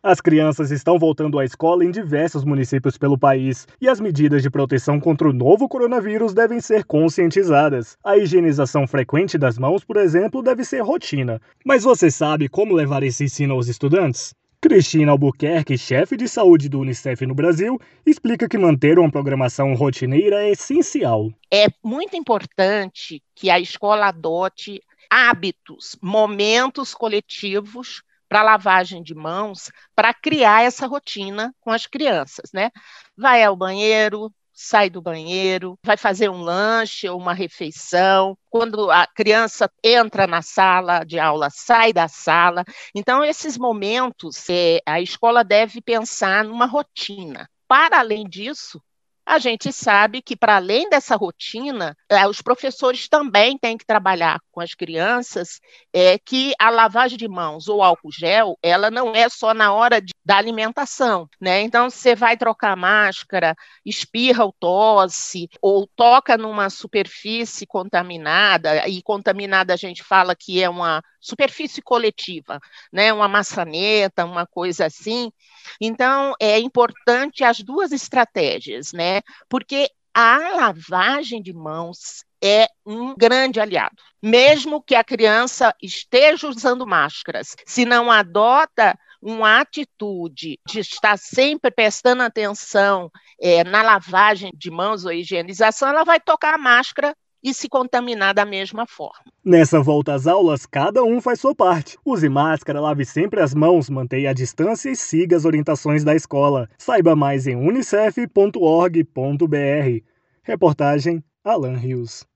As crianças estão voltando à escola em diversos municípios pelo país e as medidas de proteção contra o novo coronavírus devem ser conscientizadas. A higienização frequente das mãos, por exemplo, deve ser rotina. Mas você sabe como levar esse ensino aos estudantes? Cristina Albuquerque, chefe de saúde do Unicef no Brasil, explica que manter uma programação rotineira é essencial. É muito importante que a escola adote hábitos, momentos coletivos para lavagem de mãos, para criar essa rotina com as crianças, né? Vai ao banheiro, sai do banheiro, vai fazer um lanche ou uma refeição. Quando a criança entra na sala de aula, sai da sala. Então, esses momentos, é, a escola deve pensar numa rotina. Para além disso, a gente sabe que, para além dessa rotina, é, os professores também têm que trabalhar com as crianças é, que a lavagem de mãos ou álcool gel, ela não é só na hora de, da alimentação, né? Então, você vai trocar máscara, espirra ou tosse, ou toca numa superfície contaminada, e contaminada a gente fala que é uma superfície coletiva, né? Uma maçaneta, uma coisa assim. Então, é importante as duas estratégias, Porque a lavagem de mãos é um grande aliado. Mesmo que a criança esteja usando máscaras, se não adota uma atitude de estar sempre prestando atenção é, na lavagem de mãos ou higienização, ela vai tocar a máscara e se contaminar da mesma forma. Nessa volta às aulas, cada um faz sua parte. Use máscara, lave sempre as mãos, mantenha a distância e siga as orientações da escola. Saiba mais em unicef.org.br. Reportagem Alan Rios.